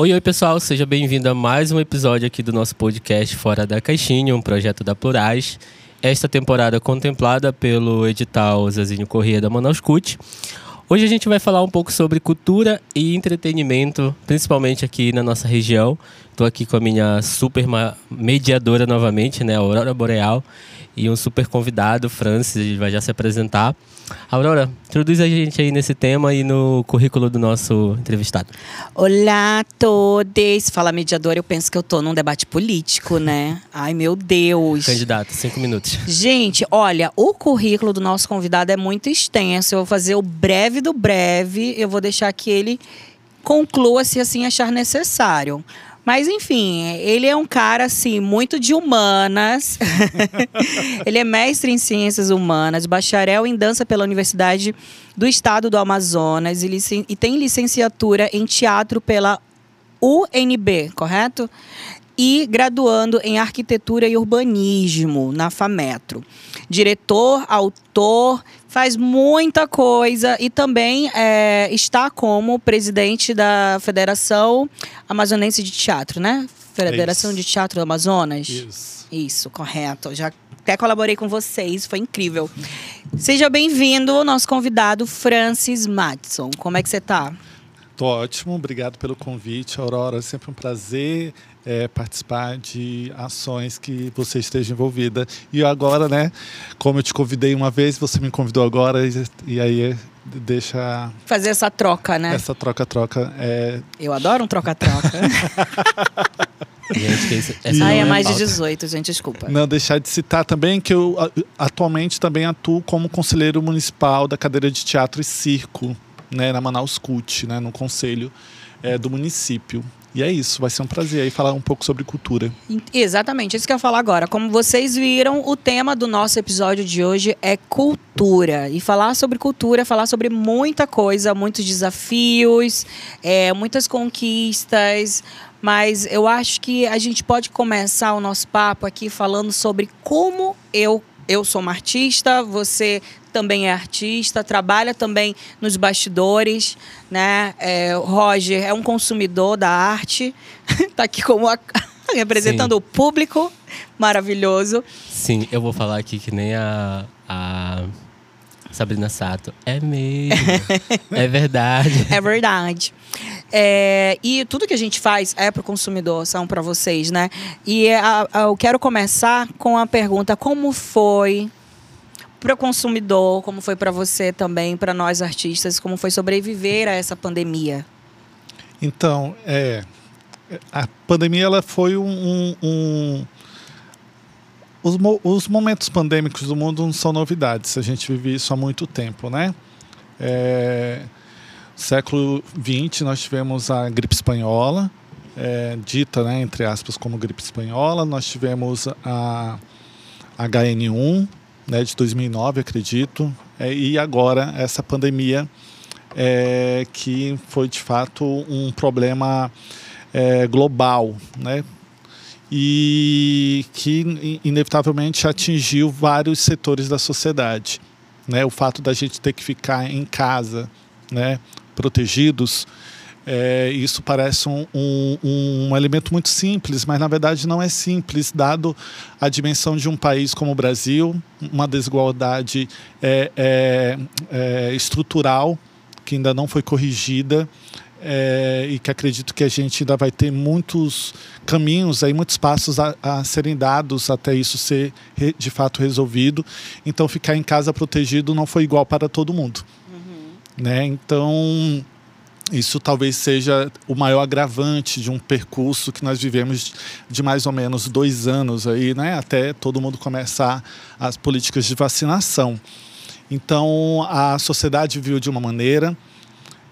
Oi, oi pessoal, seja bem-vindo a mais um episódio aqui do nosso podcast Fora da Caixinha, um projeto da Plurais. Esta temporada contemplada pelo edital Zezinho Corrêa da Manaus CUT. Hoje a gente vai falar um pouco sobre cultura e entretenimento, principalmente aqui na nossa região. Estou aqui com a minha super mediadora novamente, né, Aurora Boreal e um super convidado, Francis, vai já se apresentar. Aurora, introduz a gente aí nesse tema e no currículo do nosso entrevistado. Olá a todos. Fala mediadora, eu penso que eu tô num debate político, né? Ai, meu Deus. Candidato, cinco minutos. Gente, olha, o currículo do nosso convidado é muito extenso. Eu vou fazer o breve do breve. Eu vou deixar que ele conclua se assim achar necessário. Mas enfim, ele é um cara assim muito de humanas. ele é mestre em ciências humanas, bacharel em dança pela Universidade do Estado do Amazonas e, e tem licenciatura em teatro pela UNB, correto? E graduando em arquitetura e urbanismo na FAMetro. Diretor, autor, faz muita coisa e também é, está como presidente da Federação Amazonense de Teatro, né? Federação é de Teatro do Amazonas. Isso. Isso, correto. Já até colaborei com vocês, foi incrível. Seja bem-vindo, nosso convidado Francis Matson. Como é que você está? Tô ótimo, obrigado pelo convite, Aurora. É sempre um prazer é, participar de ações que você esteja envolvida. E agora, né, como eu te convidei uma vez, você me convidou agora, e, e aí deixa. Fazer essa troca, né? Essa troca-troca. É... Eu adoro um troca-troca. Gente, esse, essa ah, é mais de 18, gente, desculpa. Não, deixar de citar também que eu atualmente também atuo como conselheiro municipal da cadeira de teatro e circo, né, na Manaus CUT, né, no conselho é, do município. E é isso, vai ser um prazer aí falar um pouco sobre cultura. Exatamente, isso que eu ia falar agora. Como vocês viram, o tema do nosso episódio de hoje é cultura. E falar sobre cultura falar sobre muita coisa, muitos desafios, é, muitas conquistas. Mas eu acho que a gente pode começar o nosso papo aqui falando sobre como eu eu sou uma artista, você também é artista, trabalha também nos bastidores, né? É, o Roger é um consumidor da arte, está aqui como a, representando Sim. o público, maravilhoso. Sim, eu vou falar aqui que nem a, a Sabrina Sato. É mesmo, é verdade. É verdade. É, e tudo que a gente faz é para o consumidor, são para vocês, né? E a, a, eu quero começar com a pergunta: como foi para o consumidor, como foi para você também, para nós artistas, como foi sobreviver a essa pandemia? Então, é, a pandemia ela foi um, um, um os, os, momentos pandêmicos do mundo não são novidades. A gente vive isso há muito tempo, né? É, século XX nós tivemos a gripe espanhola, é, dita, né, entre aspas, como gripe espanhola. Nós tivemos a HN1, né, de 2009, acredito, é, e agora essa pandemia é, que foi de fato um problema é, global, né, e que inevitavelmente atingiu vários setores da sociedade. Né, o fato da gente ter que ficar em casa, né, protegidos, é, isso parece um, um, um, elemento muito simples, mas na verdade não é simples, dado a dimensão de um país como o Brasil, uma desigualdade é, é, é estrutural que ainda não foi corrigida. É, e que acredito que a gente ainda vai ter muitos caminhos, aí, muitos passos a, a serem dados até isso ser re, de fato resolvido. Então, ficar em casa protegido não foi igual para todo mundo. Uhum. Né? Então, isso talvez seja o maior agravante de um percurso que nós vivemos de mais ou menos dois anos aí, né? Até todo mundo começar as políticas de vacinação. Então a sociedade viu de uma maneira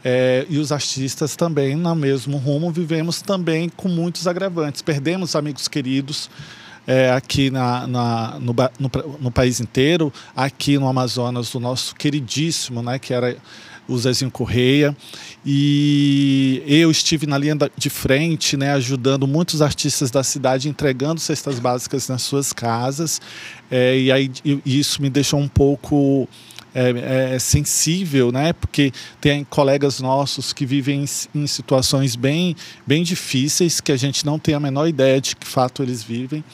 é, e os artistas também no mesmo rumo vivemos também com muitos agravantes. Perdemos amigos queridos. É, aqui na, na no, no, no, país inteiro, aqui no Amazonas, o nosso queridíssimo, né, que era o Zezinho Correia. E eu estive na linha de frente, né, ajudando muitos artistas da cidade, entregando cestas básicas nas suas casas. É, e aí isso me deixou um pouco é, é, sensível, né? Porque tem colegas nossos que vivem em, em, situações bem, bem difíceis que a gente não tem a menor ideia de que fato eles vivem.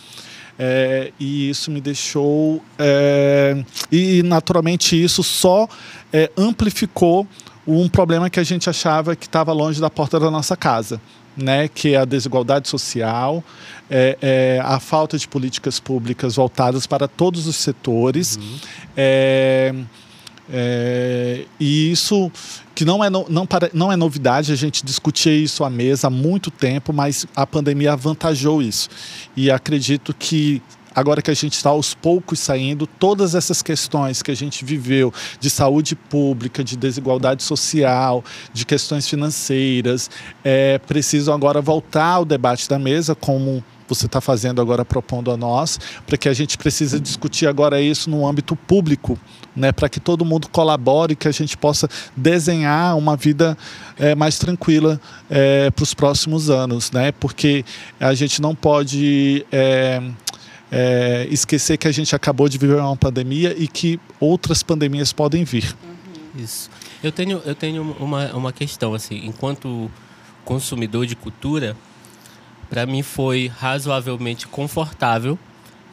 É, e isso me deixou. É, e naturalmente isso só é, amplificou um problema que a gente achava que estava longe da porta da nossa casa. Né, que é a desigualdade social, é, é, a falta de políticas públicas voltadas para todos os setores. Uhum. É, é, e isso que não é, no, não, não é novidade, a gente discutia isso à mesa há muito tempo, mas a pandemia avantajou isso. E acredito que agora que a gente está aos poucos saindo, todas essas questões que a gente viveu de saúde pública, de desigualdade social, de questões financeiras, é, precisam agora voltar ao debate da mesa como você está fazendo agora propondo a nós, para que a gente precisa discutir agora isso no âmbito público, né, para que todo mundo colabore, que a gente possa desenhar uma vida é, mais tranquila é, para os próximos anos, né, porque a gente não pode é, é, esquecer que a gente acabou de viver uma pandemia e que outras pandemias podem vir. Isso. Eu tenho, eu tenho uma, uma questão assim, enquanto consumidor de cultura, para mim foi razoavelmente confortável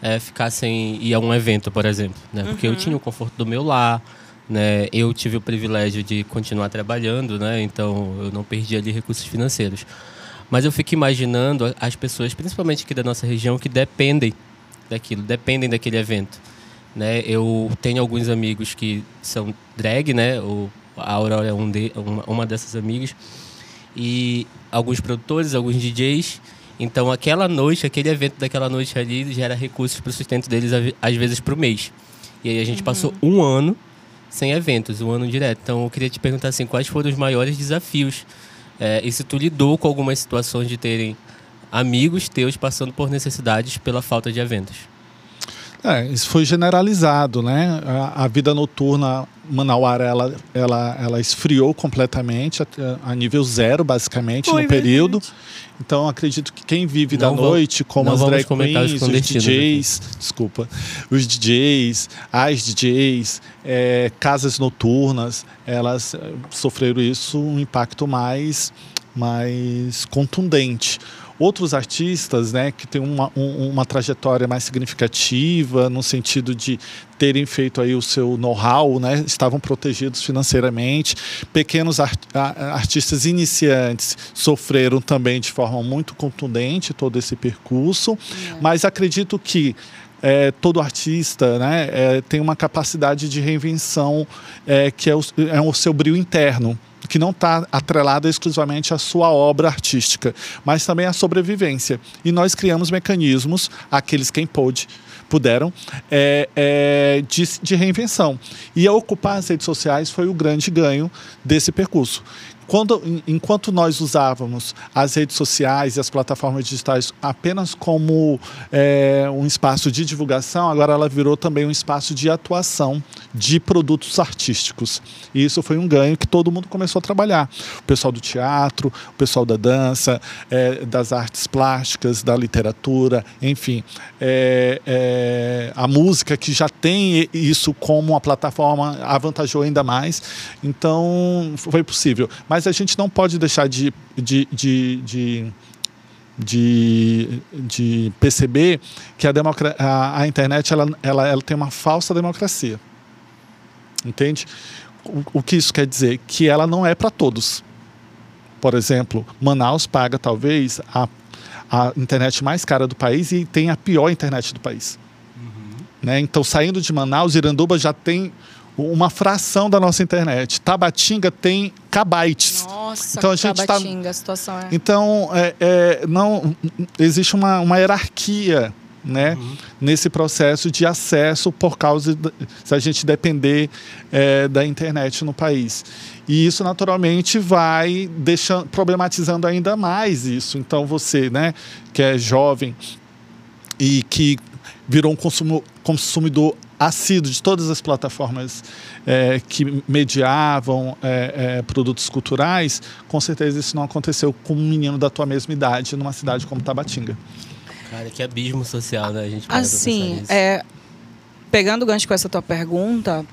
é, ficar sem ir a um evento, por exemplo, né? Porque uhum. eu tinha o conforto do meu lar, né? Eu tive o privilégio de continuar trabalhando, né? Então eu não perdi ali recursos financeiros. Mas eu fico imaginando as pessoas, principalmente aqui da nossa região, que dependem daquilo, dependem daquele evento, né? Eu tenho alguns amigos que são drag, né? O, a Aurora é um de, uma, uma dessas amigas e alguns produtores, alguns DJs então, aquela noite, aquele evento daquela noite ali gera recursos para o sustento deles, às vezes, para o mês. E aí a gente uhum. passou um ano sem eventos, um ano direto. Então, eu queria te perguntar assim, quais foram os maiores desafios? É, e se tu lidou com algumas situações de terem amigos teus passando por necessidades pela falta de eventos? É, isso foi generalizado, né? A, a, vida noturna manauara ela, ela, ela esfriou completamente a, a nível zero, basicamente, foi, no período. Verdade. Então, acredito que quem vive não da noite, como as drag queens, os DJs, aqui. desculpa, os DJs, as DJs, é, casas noturnas, elas eh, sofreram isso um impacto mais, mais contundente outros artistas né, que têm uma, um, uma trajetória mais significativa, no sentido de terem feito aí o seu know-how, né, estavam protegidos financeiramente. Pequenos art artistas iniciantes sofreram também de forma muito contundente todo esse percurso, é. mas acredito que é, todo artista né, é, tem uma capacidade de reinvenção é, que é o, é o seu brilho interno que não está atrelada exclusivamente à sua obra artística, mas também à sobrevivência. E nós criamos mecanismos, aqueles quem pôde, puderam, é, é, de, de reinvenção. E ocupar as redes sociais foi o grande ganho desse percurso. Quando, enquanto nós usávamos as redes sociais e as plataformas digitais apenas como é, um espaço de divulgação, agora ela virou também um espaço de atuação de produtos artísticos. E isso foi um ganho que todo mundo começou a trabalhar. O pessoal do teatro, o pessoal da dança, é, das artes plásticas, da literatura, enfim. É, a música que já tem isso como uma plataforma avantajou ainda mais. Então, foi possível. Mas mas a gente não pode deixar de, de, de, de de, de, perceber que a, a, a internet ela, ela, ela, tem uma falsa democracia. Entende? O, o que isso quer dizer? Que ela não é para todos. Por exemplo, Manaus paga talvez a, a internet mais cara do país e tem a pior internet do país. Uhum. Né? Então, saindo de Manaus, Iranduba já tem uma fração da nossa internet. Tabatinga tem kbytes. Nossa, então a gente tá Tabatinga, tá... a situação é. Então é, é, não existe uma, uma hierarquia né, uhum. nesse processo de acesso por causa de, se a gente depender é, da internet no país. E isso naturalmente vai deixando, problematizando ainda mais isso. Então você, né, que é jovem e que virou um consumo, consumidor assíduo de todas as plataformas é, que mediavam é, é, produtos culturais, com certeza isso não aconteceu com um menino da tua mesma idade numa cidade como Tabatinga. Cara, que abismo social, né? A gente assim, é, pegando o gancho com essa tua pergunta,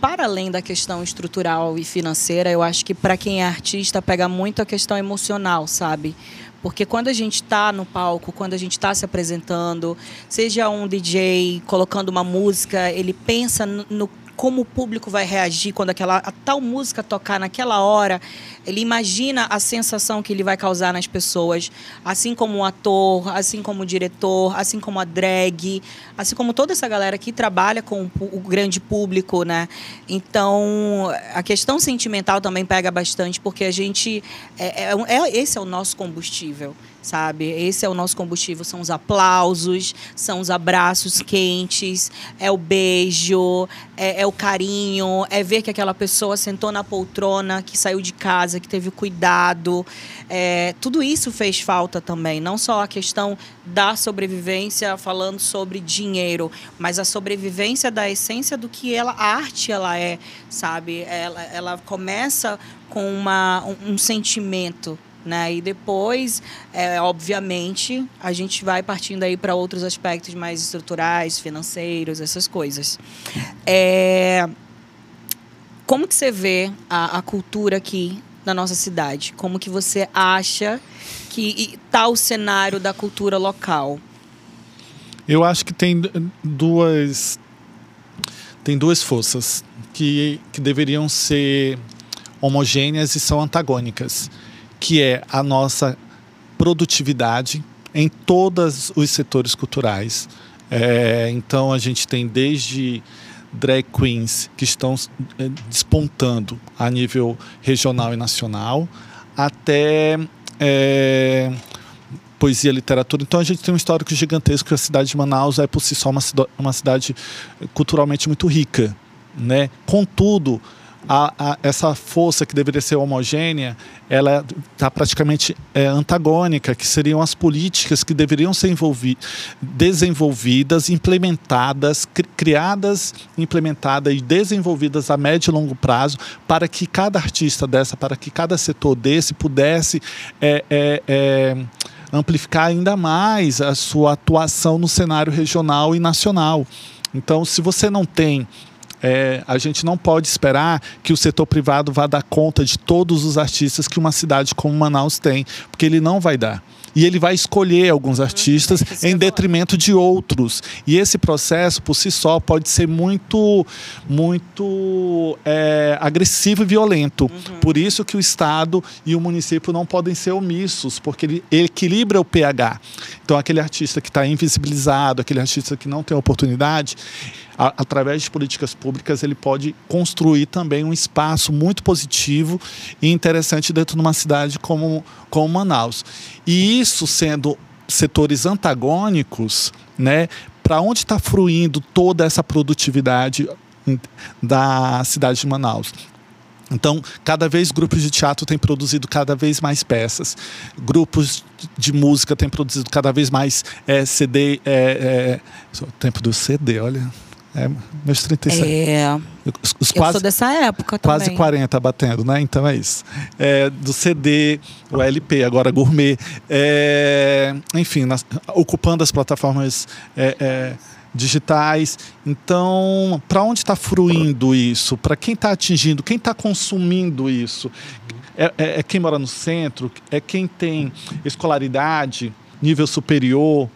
para além da questão estrutural e financeira, eu acho que para quem é artista pega muito a questão emocional, sabe? Porque quando a gente está no palco, quando a gente está se apresentando, seja um DJ colocando uma música, ele pensa no como o público vai reagir quando aquela tal música tocar naquela hora. Ele imagina a sensação que ele vai causar nas pessoas, assim como o ator, assim como o diretor, assim como a drag, assim como toda essa galera que trabalha com o grande público, né? Então, a questão sentimental também pega bastante, porque a gente é, é, é esse é o nosso combustível sabe? Esse é o nosso combustível, são os aplausos, são os abraços quentes, é o beijo, é, é, o carinho, é ver que aquela pessoa sentou na poltrona, que saiu de casa, que teve cuidado. É, tudo isso fez falta também, não só a questão da sobrevivência falando sobre dinheiro, mas a sobrevivência da essência do que ela, a arte ela é, sabe? Ela, ela começa com uma, um, um sentimento, né? E depois, é, obviamente, a gente vai partindo aí para outros aspectos mais estruturais, financeiros, essas coisas. É... Como que você vê a, a cultura aqui na nossa cidade? Como que você acha que está o cenário da cultura local? Eu acho que tem duas tem duas forças que, que deveriam ser homogêneas e são antagônicas que é a nossa produtividade em todos os setores culturais. É, então a gente tem desde drag queens que estão é, despontando a nível regional e nacional, até é, poesia literatura. Então a gente tem um histórico gigantesco. A cidade de Manaus é por si só uma, uma cidade culturalmente muito rica. Né? Contudo, a, a, essa força que deveria ser homogênea, ela está praticamente é, antagônica, que seriam as políticas que deveriam ser desenvolvidas, implementadas, cri criadas, implementadas e desenvolvidas a médio e longo prazo, para que cada artista dessa, para que cada setor desse pudesse é, é, é amplificar ainda mais a sua atuação no cenário regional e nacional. Então, se você não tem é, a gente não pode esperar que o setor privado vá dar conta de todos os artistas que uma cidade como Manaus tem, porque ele não vai dar e ele vai escolher alguns artistas em detrimento de outros. E esse processo, por si só, pode ser muito, muito é, agressivo e violento. Uhum. Por isso que o Estado e o município não podem ser omissos, porque ele equilibra o pH. Então, aquele artista que está invisibilizado, aquele artista que não tem oportunidade, a, através de políticas públicas, ele pode construir também um espaço muito positivo e interessante dentro de uma cidade como, como Manaus. E isso sendo setores antagônicos, né, para onde está fruindo toda essa produtividade da cidade de Manaus? Então, cada vez grupos de teatro têm produzido cada vez mais peças, grupos de música têm produzido cada vez mais é, CD. É, é, tempo do CD, olha. É, meus 37. É. Os, os quase, eu sou dessa época também. Quase 40 batendo, né? Então é isso. É, do CD, o LP, agora gourmet. É, enfim, nas, ocupando as plataformas é, é digitais. Então, para onde está fruindo isso? Para quem está atingindo? Quem está consumindo isso? É, é, é quem mora no centro? É quem tem escolaridade, nível superior?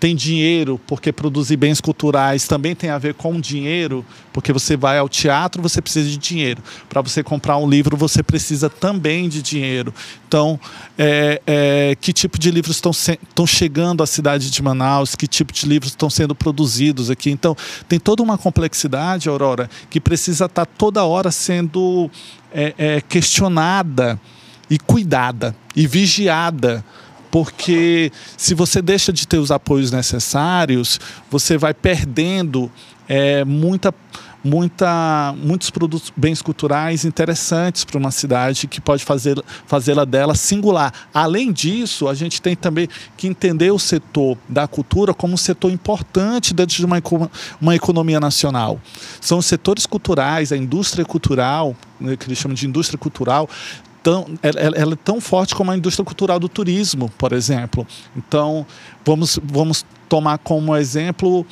Tem dinheiro, porque produzir bens culturais também tem a ver com dinheiro, porque você vai ao teatro, você precisa de dinheiro. Para você comprar um livro, você precisa também de dinheiro. Então, é, é, que tipo de livros estão, estão chegando à cidade de Manaus? Que tipo de livros estão sendo produzidos aqui? Então, tem toda uma complexidade, Aurora, que precisa estar tá toda hora sendo é, é questionada e cuidada e vigiada porque se você deixa de ter os apoios necessários, você vai perdendo é, muita, muita, muitos produtos, bens culturais interessantes para uma cidade que pode fazer, fazê-la dela singular. Além disso, a gente tem também que entender o setor da cultura como um setor importante dentro de uma, uma economia nacional. São os setores culturais, a indústria cultural, né, que eles chamam de indústria cultural, tão, ela, ela, é tão forte como a indústria cultural do turismo, por exemplo. Então, vamos, vamos tomar como exemplo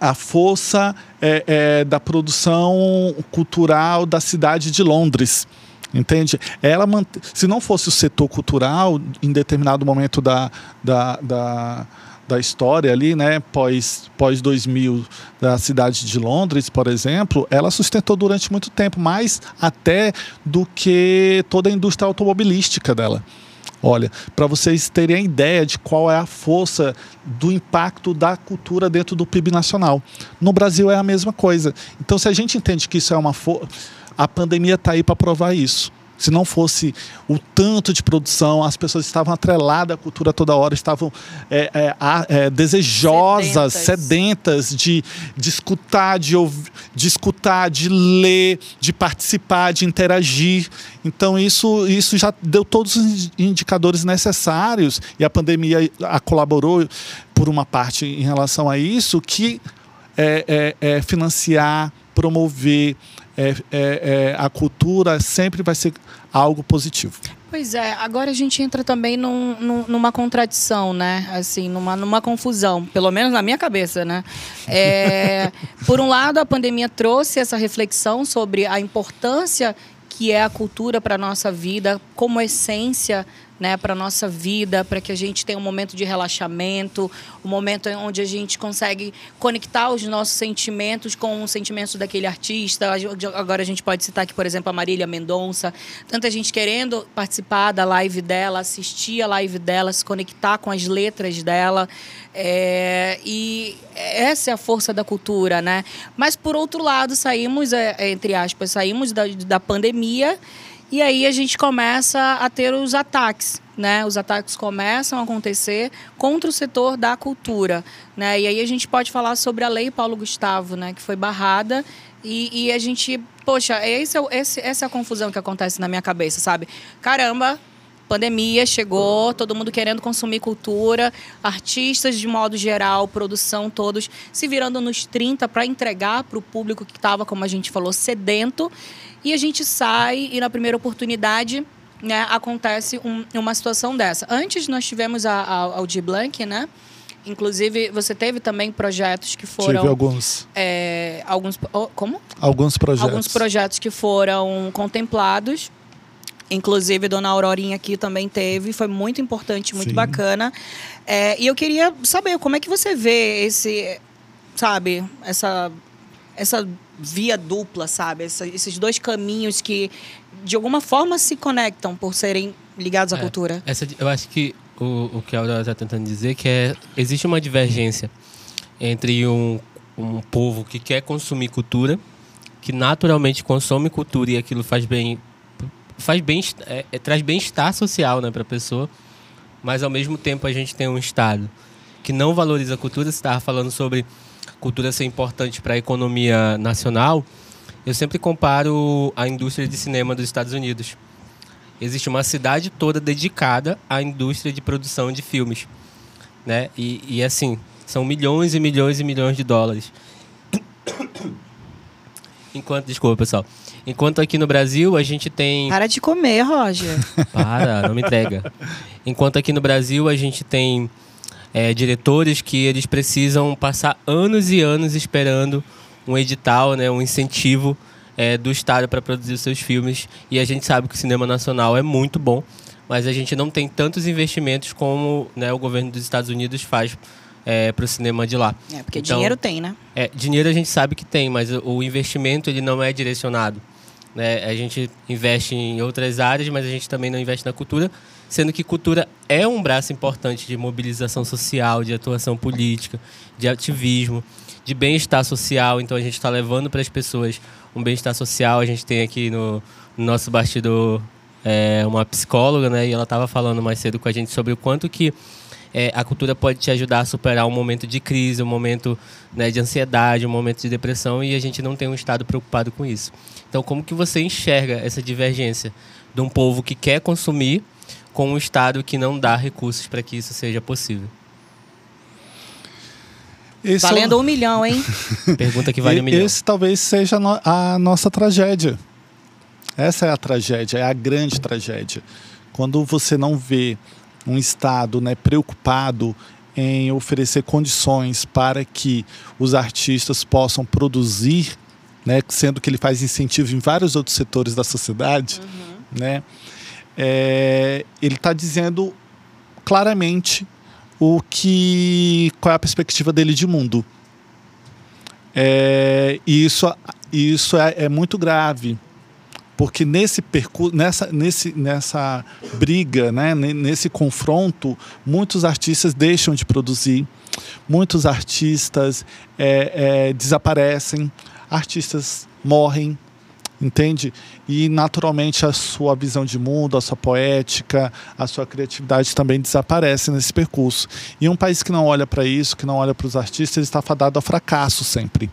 a força é, é, da produção cultural da cidade de Londres. Entende? Ela mant... Se não fosse o setor cultural, em determinado momento da, da, da, da história ali, né, pós, pós 2000, da cidade de Londres, por exemplo, ela sustentou durante muito tempo, mais até do que toda a indústria automobilística dela. Olha, para vocês terem a ideia de qual é a força do impacto da cultura dentro do PIB nacional. No Brasil é a mesma coisa. Então, se a gente entende que isso é uma força, a pandemia está aí para provar isso. Se não fosse o tanto de produção, as pessoas estavam atreladas à cultura toda hora, estavam é, é, é, desejosas, sedentas. sedentas, de, de escutar, de, ouvir, de escutar, de ler, de participar, de interagir. Então isso, isso já deu todos os indicadores necessários e a pandemia a colaborou por uma parte em relação a isso que é, é, é financiar, promover é, é, é, a cultura sempre vai ser algo positivo. Pois é, agora a gente entra também num, num, numa contradição, né? Assim, numa, numa confusão, pelo menos na minha cabeça, né? É, por um lado, a pandemia trouxe essa reflexão sobre a importância que é a cultura para a nossa vida, como essência né, para nossa vida, para que a gente tenha um momento de relaxamento, um momento onde a gente consegue conectar os nossos sentimentos com os sentimentos daquele artista. Agora a gente pode citar aqui, por exemplo, a Marília Mendonça. Tanta gente querendo participar da live dela, assistir a live dela, se conectar com as letras dela. É, e essa é a força da cultura, né? Mas, por outro lado, saímos, é, entre aspas, saímos da, da pandemia e aí a gente começa a ter os ataques, né? Os ataques começam a acontecer contra o setor da cultura, né? E aí a gente pode falar sobre a lei Paulo Gustavo, né? Que foi barrada e, e a gente, poxa, esse é, esse, essa é a confusão que acontece na minha cabeça, sabe? Caramba, pandemia chegou, todo mundo querendo consumir cultura, artistas de modo geral, produção, todos se virando nos 30 para entregar para o público que estava, como a gente falou, sedento. E a gente sai e na primeira oportunidade né, acontece um, uma situação dessa. Antes nós tivemos a, a, a Blanc, né? Inclusive, você teve também projetos que foram. Tive alguns. É, alguns. Como? Alguns projetos. Alguns projetos que foram contemplados. Inclusive, Dona Aurorinha aqui também teve. Foi muito importante, muito Sim. bacana. É, e eu queria saber como é que você vê esse. Sabe, essa. Essa via dupla, sabe? Essa, esses dois caminhos que de alguma forma se conectam por serem ligados à é, cultura. Essa, eu acho que o, o que a Aurora está tentando dizer é que é, existe uma divergência entre um, um povo que quer consumir cultura, que naturalmente consome cultura e aquilo faz bem, faz bem é, é, traz bem-estar social né, para a pessoa, mas ao mesmo tempo a gente tem um Estado que não valoriza a cultura. Você estava falando sobre cultura ser importante para a economia nacional, eu sempre comparo a indústria de cinema dos Estados Unidos. Existe uma cidade toda dedicada à indústria de produção de filmes, né? E, e assim, são milhões e milhões e milhões de dólares. Enquanto, desculpa, pessoal. Enquanto aqui no Brasil a gente tem. Para de comer, Roger. Para, não me entrega. Enquanto aqui no Brasil a gente tem é, diretores que eles precisam passar anos e anos esperando um edital, né, um incentivo é, do Estado para produzir seus filmes. E a gente sabe que o cinema nacional é muito bom, mas a gente não tem tantos investimentos como né, o governo dos Estados Unidos faz é, para o cinema de lá. É, porque então, dinheiro tem, né? É, dinheiro a gente sabe que tem, mas o investimento ele não é direcionado. Né? A gente investe em outras áreas, mas a gente também não investe na cultura sendo que cultura é um braço importante de mobilização social, de atuação política, de ativismo, de bem-estar social. Então a gente está levando para as pessoas um bem-estar social. A gente tem aqui no, no nosso bastidor é, uma psicóloga, né? E ela estava falando mais cedo com a gente sobre o quanto que é, a cultura pode te ajudar a superar um momento de crise, um momento né, de ansiedade, um momento de depressão e a gente não tem um estado preocupado com isso. Então, como que você enxerga essa divergência de um povo que quer consumir com um Estado que não dá recursos para que isso seja possível. Esse Valendo é o... um milhão, hein? Pergunta que vale um milhão. Esse talvez seja a nossa tragédia. Essa é a tragédia, é a grande tragédia. Quando você não vê um Estado né, preocupado em oferecer condições para que os artistas possam produzir, né, sendo que ele faz incentivo em vários outros setores da sociedade, uhum. né, é, ele está dizendo claramente o que qual é a perspectiva dele de mundo. É, e isso, isso é, é muito grave, porque nesse percurso, nessa, nesse, nessa briga, né, nesse confronto, muitos artistas deixam de produzir, muitos artistas é, é, desaparecem, artistas morrem, entende? E naturalmente a sua visão de mundo, a sua poética, a sua criatividade também desaparece nesse percurso. E um país que não olha para isso, que não olha para os artistas, ele está fadado ao fracasso sempre.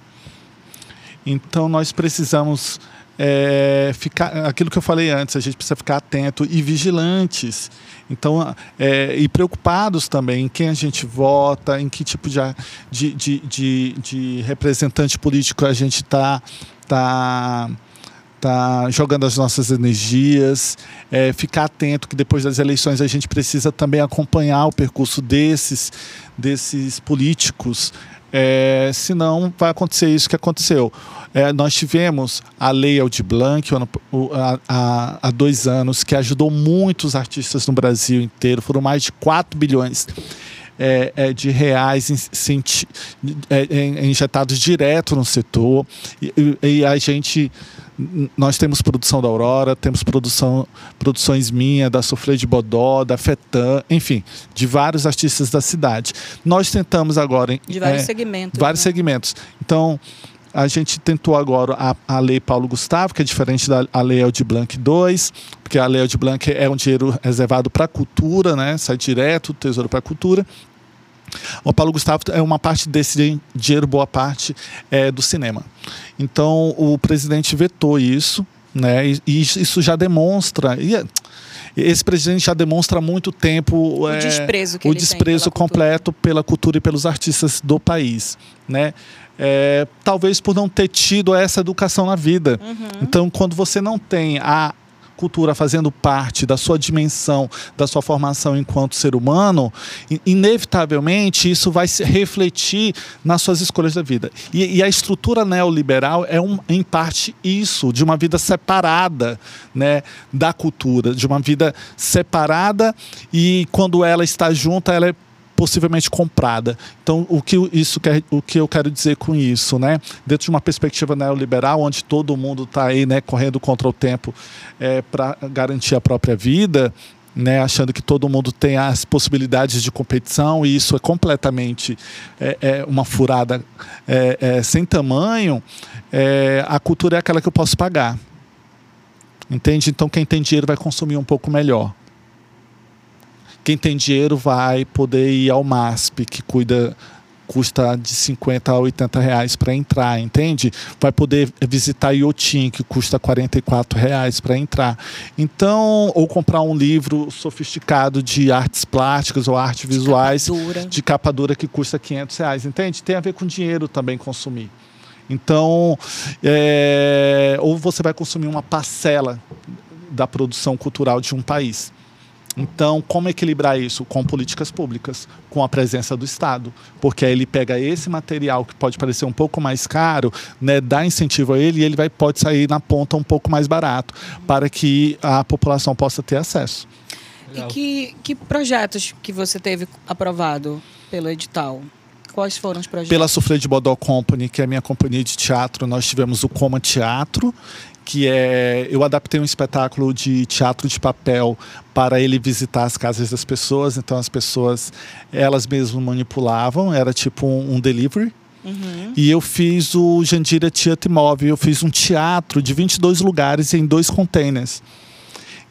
Então nós precisamos é, ficar, aquilo que eu falei antes, a gente precisa ficar atento e vigilantes. Então, é, e preocupados também em quem a gente vota, em que tipo de, de, de, de, de representante político a gente está tá, tá jogando as nossas energias, é, ficar atento que depois das eleições a gente precisa também acompanhar o percurso desses, desses políticos é, senão vai acontecer isso que aconteceu. É, nós tivemos a Lei Aldir Blanc há dois anos, que ajudou muitos artistas no Brasil inteiro, foram mais de 4 bilhões é, é, de reais é, injetados direto no setor. E, e, a gente. Nós temos produção da Aurora, temos produção, produções minha, da Sofrê de Bodó, da Fetan, enfim, de vários artistas da cidade. Nós tentamos agora. De vários é, segmentos. Vários né? segmentos. Então, a gente tentou agora a, a lei Paulo Gustavo, que é diferente da a lei Aldir Blanc 2, porque a lei Aldir Blanc é um dinheiro reservado para a cultura, né? sai direto do Tesouro para a Cultura. O Paulo Gustavo é uma parte desse dinheiro, boa parte é do cinema. Então o presidente vetou isso, né? E, isso já demonstra. E, é, esse presidente já demonstra há muito tempo o é, desprezo, o desprezo pela completo cultura. pela cultura e pelos artistas do país, né? É, talvez por não ter tido essa educação na vida. Uhum. Então, quando você não tem a cultura fazendo parte da sua dimensão, da sua formação enquanto ser humano, inevitavelmente isso vai se refletir nas suas escolhas da vida. E, e a estrutura neoliberal é, um, em parte, isso, de uma vida separada né, da cultura, de uma vida separada e quando ela está junta, ela é possivelmente comprada. Então, o que, isso quer, o que eu quero dizer com isso, né? Dentro de uma perspectiva neoliberal, onde todo mundo está aí, né, correndo contra o tempo é, para garantir a própria vida, né, achando que todo mundo tem as possibilidades de competição e isso é completamente é, é uma furada é, é sem tamanho, é, a cultura é aquela que eu posso pagar. Entende? Então quem tem dinheiro vai consumir um pouco melhor quem tem dinheiro vai poder ir ao MASP, que cuida custa de 50 a 80 reais para entrar, entende? Vai poder visitar Iotim, que custa 44 reais para entrar. Então, ou comprar um livro sofisticado de artes plásticas ou artes de visuais capa de capa dura que custa 500 reais, entende? Tem a ver com dinheiro também consumir. Então, é, ou você vai consumir uma parcela da produção cultural de um país. Então, como equilibrar isso? Com políticas públicas, com a presença do Estado. Porque aí ele pega esse material que pode parecer um pouco mais caro, né, dá incentivo a ele e ele vai, pode sair na ponta um pouco mais barato, para que a população possa ter acesso. E que, que projetos que você teve aprovado pelo edital? Quais foram os projetos? Pela Sufrê de Bodó Company, que é a minha companhia de teatro, nós tivemos o Coma Teatro, que é eu adaptei um espetáculo de teatro de papel para ele visitar as casas das pessoas. Então as pessoas elas mesmas manipulavam, era tipo um, um delivery. Uhum. E eu fiz o Jandira Teatro Móvel, eu fiz um teatro de 22 lugares em dois containers.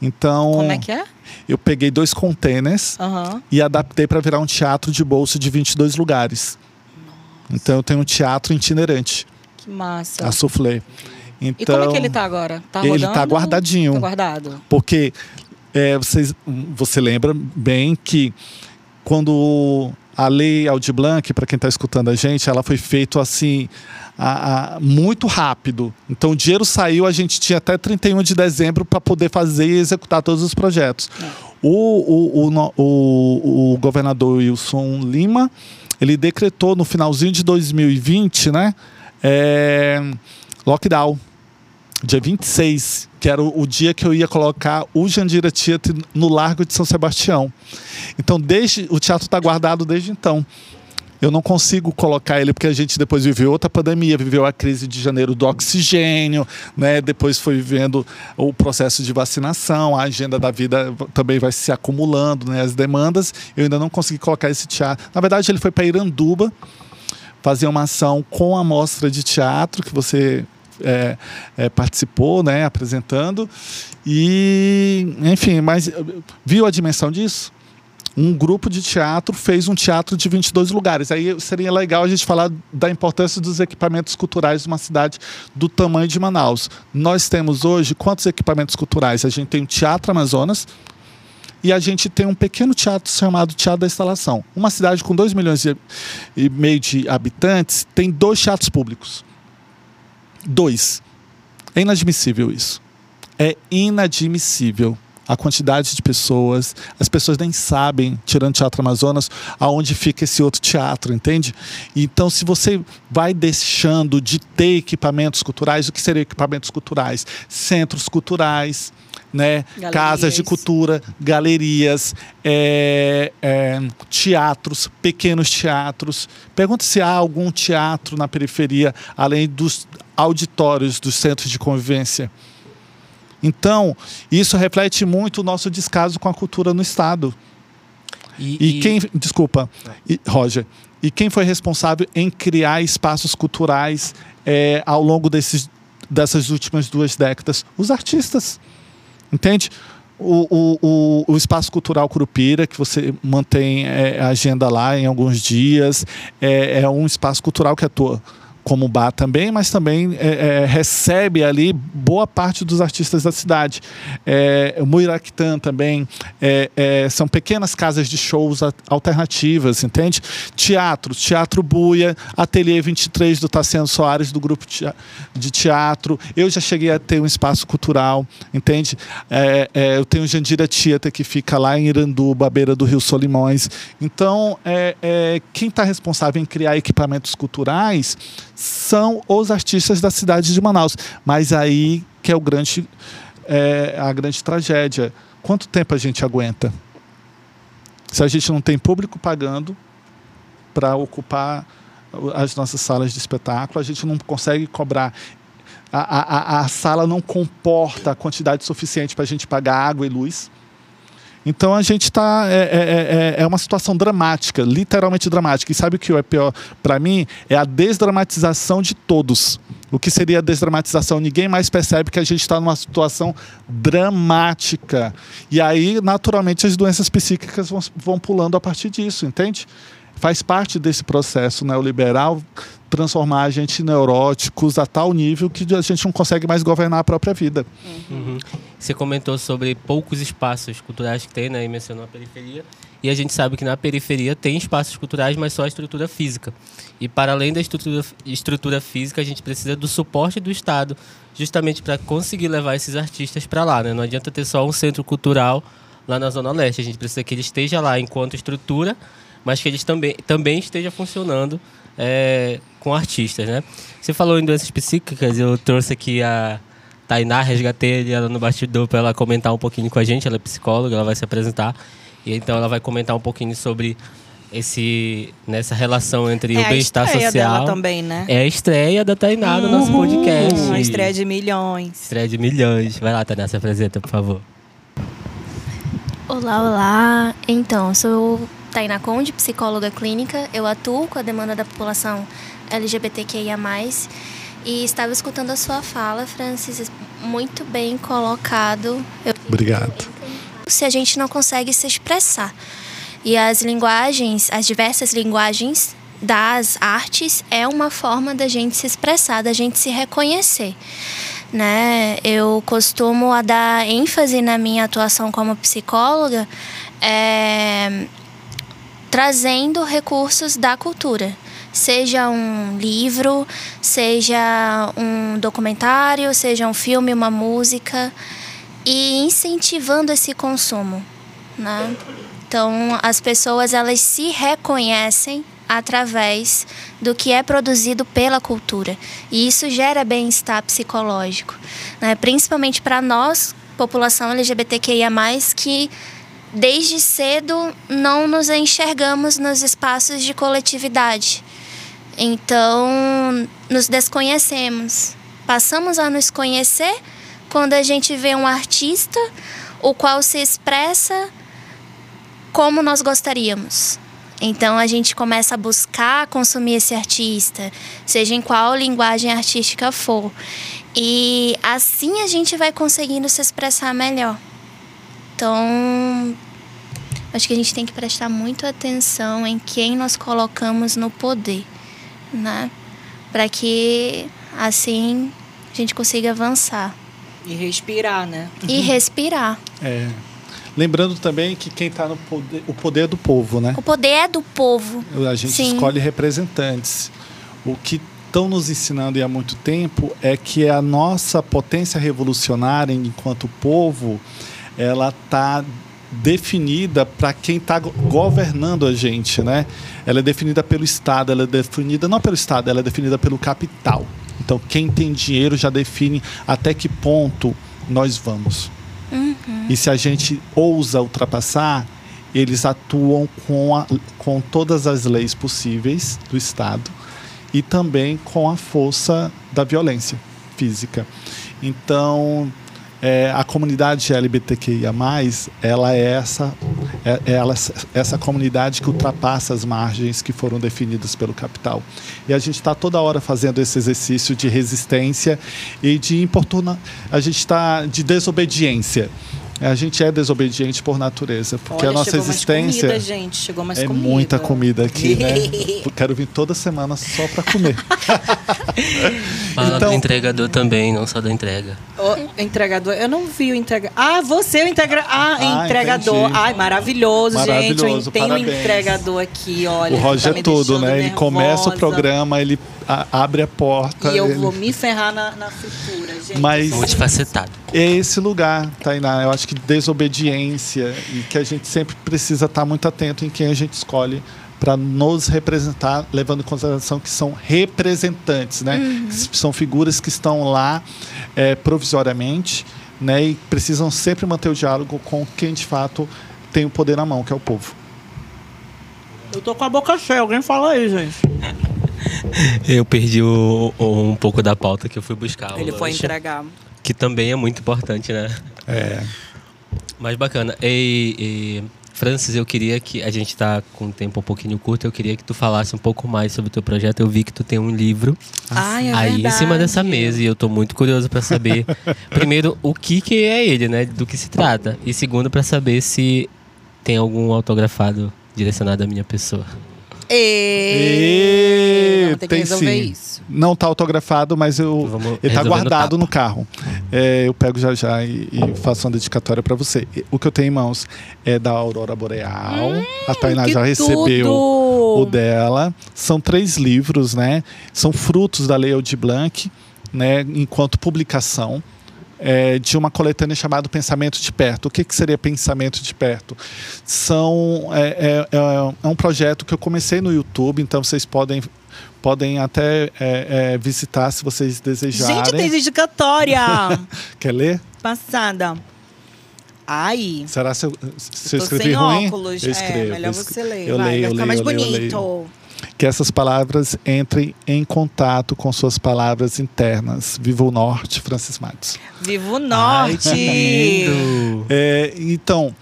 Então, como é que é? Eu peguei dois containers uhum. e adaptei para virar um teatro de bolsa de 22 lugares. Nossa. Então eu tenho um teatro itinerante. Que massa. A soufflé. Então, e como é que ele está agora? Tá ele está guardadinho. Tá guardado. Porque é, vocês, você lembra bem que quando a lei Aldi Blanc, para quem está escutando a gente, ela foi feita assim a, a, muito rápido. Então o dinheiro saiu, a gente tinha até 31 de dezembro para poder fazer e executar todos os projetos. É. O, o, o, o governador Wilson Lima, ele decretou no finalzinho de 2020, né? é, lockdown. Dia 26, que era o, o dia que eu ia colocar o Jandira Theatre no Largo de São Sebastião. Então, desde o teatro está guardado desde então. Eu não consigo colocar ele porque a gente depois viveu outra pandemia, viveu a crise de janeiro do oxigênio, né? Depois foi vivendo o processo de vacinação, a agenda da vida também vai se acumulando, né? As demandas. Eu ainda não consegui colocar esse teatro. Na verdade, ele foi para Iranduba fazer uma ação com a mostra de teatro que você é, é, participou, né? Apresentando e, enfim, mas viu a dimensão disso? um grupo de teatro fez um teatro de 22 lugares. Aí seria legal a gente falar da importância dos equipamentos culturais de uma cidade do tamanho de Manaus. Nós temos hoje quantos equipamentos culturais? A gente tem o Teatro Amazonas e a gente tem um pequeno teatro chamado Teatro da Instalação. Uma cidade com 2 milhões e meio de habitantes tem dois teatros públicos. Dois. É inadmissível isso. É inadmissível a quantidade de pessoas. As pessoas nem sabem, tirando o Teatro Amazonas, aonde fica esse outro teatro, entende? Então, se você vai deixando de ter equipamentos culturais, o que seriam equipamentos culturais? Centros culturais, né? Galerias. casas de cultura, galerias, é, é, teatros, pequenos teatros. Pergunta se há algum teatro na periferia, além dos auditórios dos centros de convivência. Então, isso reflete muito o nosso descaso com a cultura no Estado. E, quem, desculpa, e- Roger, e quem foi responsável em criar espaços culturais é, ao longo desses, dessas últimas duas décadas? Os artistas, entende? O, o, o, Espaço Cultural Curupira, que você mantém é, a agenda lá em alguns dias, é, é um espaço cultural que atua como bar também, mas também é, é, recebe ali boa parte dos artistas da cidade. É, o também é, é, são pequenas casas de shows alternativas, entende? Teatro, Teatro Buia, Ateliê 23 do Tassiano Soares, do grupo de teatro. Eu já cheguei a ter um espaço cultural, entende? É, eu tenho Jandira Tieta, que fica lá em Iranduba, à beira do Rio Solimões. Então, quem está responsável em criar equipamentos culturais são os artistas da cidade de Manaus. Mas aí que é o grande, é, a grande tragédia. Quanto tempo a gente aguenta? Se a gente não tem público pagando para ocupar as nossas salas de espetáculo, a gente não consegue cobrar. A, a, a- a sala não comporta a quantidade suficiente para a gente pagar água e luz. Então a gente está. É, é, é, é uma situação dramática, literalmente dramática. E sabe o que é pior para mim? É a desdramatização de todos. O que seria a desdramatização? Ninguém mais percebe que a gente está numa situação dramática. E aí, naturalmente, as doenças psíquicas vão, vão pulando a partir disso, entende? Faz parte desse processo neoliberal transformar a gente neuróticos a tal nível que a gente não consegue mais governar a própria vida. Uhum. Você comentou sobre poucos espaços culturais que tem, né? E mencionou a periferia. E a gente sabe que na periferia tem espaços culturais, mas só a estrutura física. E para além da estrutura, estrutura física, a gente precisa do suporte do Estado, justamente para conseguir levar esses artistas para lá, né? Não adianta ter só um centro cultural lá na Zona Leste. A gente precisa que ele esteja lá enquanto estrutura, mas que eles também, também esteja funcionando é, com artistas, né? Você falou em doenças psíquicas, eu trouxe aqui a Tainá, resgatei ela no bastidor para ela comentar um pouquinho com a gente. Ela é psicóloga, ela vai se apresentar. E então ela vai comentar um pouquinho sobre esse nessa relação entre é o bem-estar a estreia social. dela também, né? É a estreia da Tainá no nosso podcast. Uma estreia de milhões. Estreia de milhões. Vai lá, Tainá, se apresenta, por favor. Olá, olá. Então, sou Tainá Conde, psicóloga clínica. Eu atuo com a demanda da população LGBTQIA+. E estava escutando a sua fala, Francis, muito bem colocado. Eu Obrigado. se a gente não consegue se expressar. E as linguagens, as diversas linguagens das artes é uma forma da gente se expressar, da gente se reconhecer. Né? Eu costumo a dar ênfase na minha atuação como psicóloga é, trazendo recursos da cultura. Seja um livro, seja um documentário, seja um filme, uma música, e incentivando esse consumo. né? Então, as pessoas elas se reconhecem através do que é produzido pela cultura. E isso gera bem-estar psicológico, né? principalmente para nós, população LGBTQIA, que desde cedo não nos enxergamos nos espaços de coletividade. Então, nos desconhecemos. Passamos a nos conhecer quando a gente vê um artista o qual se expressa como nós gostaríamos. Então a gente começa a buscar consumir esse artista, seja em qual linguagem artística for. E assim a gente vai conseguindo se expressar melhor. Então, acho que a gente tem que prestar muito atenção em quem nós colocamos no poder, né? Para que assim a gente consiga avançar. E respirar, né? E respirar. É. Lembrando também que quem está no poder, o poder é do povo, né? O poder é do povo. A gente Sim. escolhe representantes. O que estão nos ensinando e há muito tempo é que a nossa potência revolucionária enquanto povo, ela está definida para quem está governando a gente, né? Ela é definida pelo Estado, ela é definida não pelo Estado, ela é definida pelo capital. Então, quem tem dinheiro já define até que ponto nós vamos. E se a gente ousa ultrapassar, eles atuam com, a, com todas as leis possíveis do Estado e também com a força da violência física. Então, é, a comunidade LGBTQIA+, ela é essa, é, é ela, essa comunidade que ultrapassa as margens que foram definidas pelo capital. E a gente está toda hora fazendo esse exercício de resistência e de importuna, a gente está de desobediência. A gente é desobediente por natureza, porque Olha, a nossa chegou existência Mais comida, gente. Chegou mais é comida. muita comida aqui, né? Eu quero vir toda semana só para comer. Fala Então- do entregador também, não só da entrega. O entregador, eu não vi o entregador. Ah, você é o integra... ah, Ah, entregador. entendi. Ai, maravilhoso, gente. Maravilhoso, Eu Tem um entregador aqui, olha. o Roger tá é tudo, né? Ele começa o nervosa. programa, ele a- abre a porta. E eu ele- vou me ferrar na, na fritura, gente. Mas- Multifacetado. É esse lugar, Tainá. Eu acho que desobediência e que a gente sempre precisa estar muito atento em quem a gente escolhe para nos representar, levando em consideração que são representantes, né? Que são figuras que estão lá é, provisoriamente, né? E precisam sempre manter o diálogo com quem de fato tem o poder na mão, que é o povo. Eu tô com a boca cheia, alguém fala aí, gente. Eu perdi o- o- um pouco da pauta que eu fui buscar. Ele foi lanche, entregar. Que também é muito importante, né? É. Mas bacana. E, e, Francis, eu queria que. A gente tá com um tempo um pouquinho curto, eu queria que tu falasse um pouco mais sobre o teu projeto. Eu vi que tu tem um livro Ai, é aí verdade. em cima dessa mesa e eu tô muito curioso pra saber, primeiro, o que que é ele, né? Do que se trata. E segundo, pra saber se tem algum autografado direcionado à minha pessoa. E... Que tem resolver sim. isso. Não está autografado, mas eu, Vamos ele no guardado tapa. no carro. É, eu pego já já e, e faço uma dedicatória para você. O que eu tenho em mãos é da Aurora Boreal. a Tainá Hum, já recebeu tudo! o dela. São três livros, né? São frutos da Lei Aldir Blanc, né? Enquanto publicação. É, de uma coletânea chamada Pensamento de Perto. O que, que seria Pensamento de Perto? São, é, é- é- é um projeto que eu comecei no YouTube, então vocês podem, podem até é, é, visitar se vocês desejarem. Gente, tem dedicatória. Quer ler? Passada. Ai. Será se eu, se eu tô escrevi sem ruim? óculos. Eu escrevo. é, melhor eu você ler. Eu vai, leio, vai eu ficar leio, mais eu leio, eu bonito. leio. Que essas palavras entrem em contato com suas palavras internas. Viva o Norte, Francis Matos. Viva o Ai, Norte! lindo! É, então,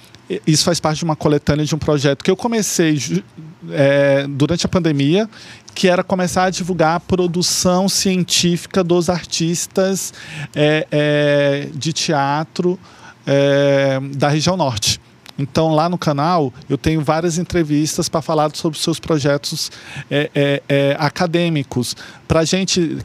isso faz parte de uma coletânea de um projeto que eu comecei é, durante a pandemia, que era começar a divulgar a produção científica dos artistas é, é, de teatro é, da região norte. Então, lá no canal, eu tenho várias entrevistas para falar sobre seus projetos é, é, é, acadêmicos. Para a gente,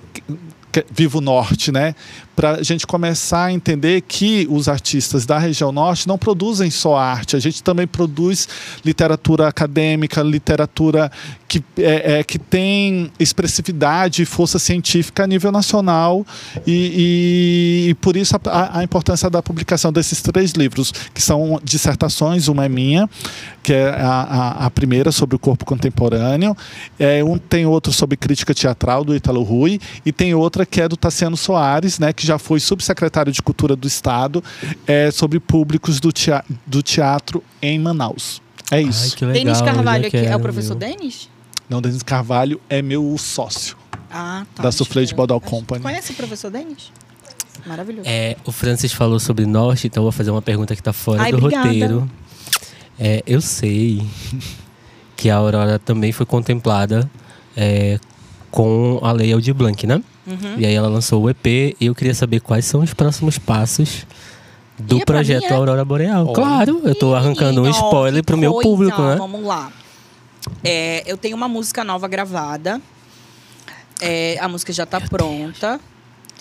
Vivo Norte, né? Para a gente começar a entender que os artistas da região norte não produzem só arte, a gente também produz literatura acadêmica, literatura que, é, é que tem expressividade e força científica a nível nacional. E, e, e por isso a, a, importância da publicação desses três livros, que são dissertações, uma é minha, que é a, a, a primeira sobre o corpo contemporâneo, é, um tem outro sobre crítica teatral do Italo Rui e tem outra que é do Tassiano Soares, né, que já foi subsecretário de Cultura do Estado, é, sobre públicos do teatro, do teatro em Manaus. É isso. Ai, legal, Denis Carvalho aqui é o meu. professor Denis? Não, Denis Carvalho é meu sócio Ah, tá. da Soufflé de Bodal Acho- Company. Conhece o professor Denis? Maravilhoso. É, o Francis falou sobre norte, então eu vou fazer uma pergunta que tá fora Ai, do obrigada. roteiro. É, eu sei que a Aurora também foi contemplada é, com a Lei Aldir Blanc, né? Uhum. E aí ela lançou o EP e eu queria saber quais são os próximos passos do pra projeto é? Aurora Boreal. Olha. Claro, eu tô arrancando um Menino, spoiler que pro meu público, né? Vamos lá. É, eu tenho uma música nova gravada. É, a música já tá pronta.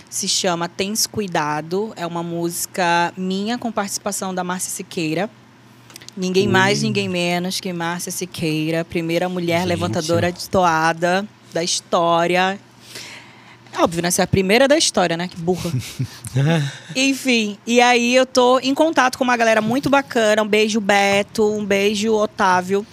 Se chama Tens Cuidado. É uma música minha com participação da Márcia Siqueira. Ninguém mais, ninguém menos que Márcia Siqueira, primeira mulher Gente. levantadora de toada da história. É Óbvio, né? Você é a primeira da história, né? Que burra. Enfim, e aí eu tô em contato com uma galera muito bacana. Um beijo, Beto. Um beijo, Otávio.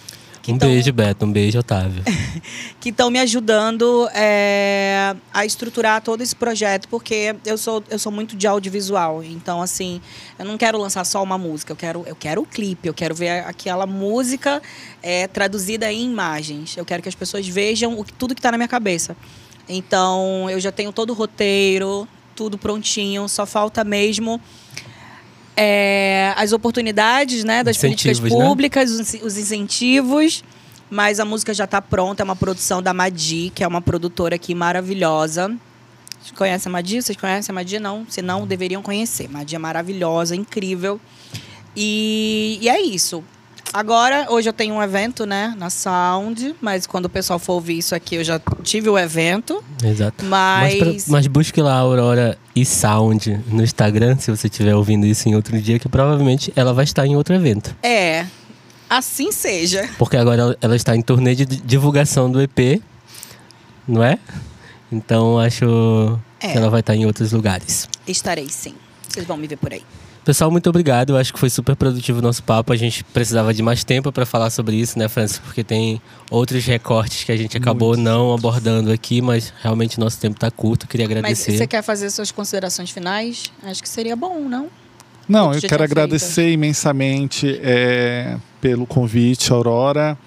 Um tão- beijo, Beto. Um beijo, Otávio. que estão me ajudando é, a estruturar todo esse projeto, porque eu sou, eu sou muito de audiovisual. Então, assim, eu não quero lançar só uma música, eu quero, eu quero o clipe, eu quero ver aquela música é, traduzida em imagens. Eu quero que as pessoas vejam o, que- tudo que está na minha cabeça. Então, eu já tenho todo o roteiro, tudo prontinho, só falta mesmo. é, as oportunidades né, das políticas Incentivos, né? públicas, os, os incentivos. Mas a música já está pronta, é uma produção da Madi, que é uma produtora aqui maravilhosa. Vocês conhecem a Madi? Vocês conhecem a Madi? Não? Se não, deveriam conhecer. Madi é maravilhosa, incrível. E, e é isso. Agora, hoje eu tenho um evento, né, na Sound, mas quando o pessoal for ouvir isso aqui, eu já tive o evento. Exato. Mas. Mas, pra- mas busque lá a Aurora e Sound no Instagram, se você estiver ouvindo isso em outro dia, que provavelmente ela vai estar em outro evento. É. Assim seja. Porque agora ela- está em turnê de di- divulgação do EP, não é? Então acho É. que ela vai estar em outros lugares. Estarei sim. Vocês vão me ver por aí. Pessoal, muito obrigado. Eu acho que foi super produtivo o nosso papo. A gente precisava de mais tempo para falar sobre isso, né, Francis? Porque tem outros recortes que a gente acabou não abordando aqui, mas realmente nosso tempo está curto. Queria Mas agradecer. você quer fazer suas considerações finais? Acho que seria bom, não? Não, eu quero tinha feito. agradecer imensamente é, pelo convite, Aurora,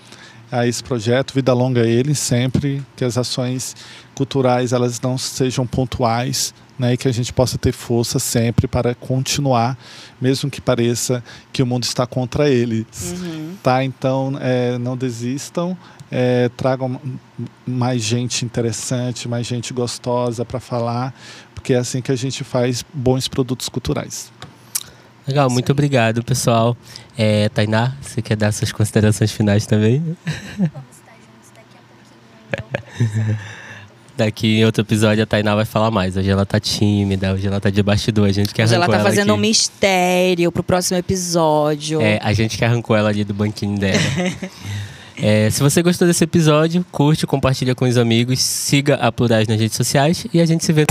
a esse projeto. Vida longa a ele, sempre. Que as ações culturais elas não sejam pontuais, né, e que a gente possa ter força sempre para continuar, mesmo que pareça que o mundo está contra eles. Uhum. Tá? Então, é, não desistam. é, tragam mais gente interessante, mais gente gostosa para falar, porque é assim que a gente faz bons produtos culturais. Legal, muito obrigado, pessoal. É, Tainá, você quer dar suas considerações finais também? Vamos estar juntos daqui a pouquinho, então. Daqui em outro episódio a Tainá vai falar mais. Hoje ela tá tímida, hoje ela tá de bastidor. A gente que Hoje arrancou ela tá fazendo um mistério pro próximo episódio. É, a gente que arrancou ela ali do banquinho dela. É, se você gostou desse episódio, curte, compartilha com os amigos, siga a Plurais nas redes sociais e a gente se vê.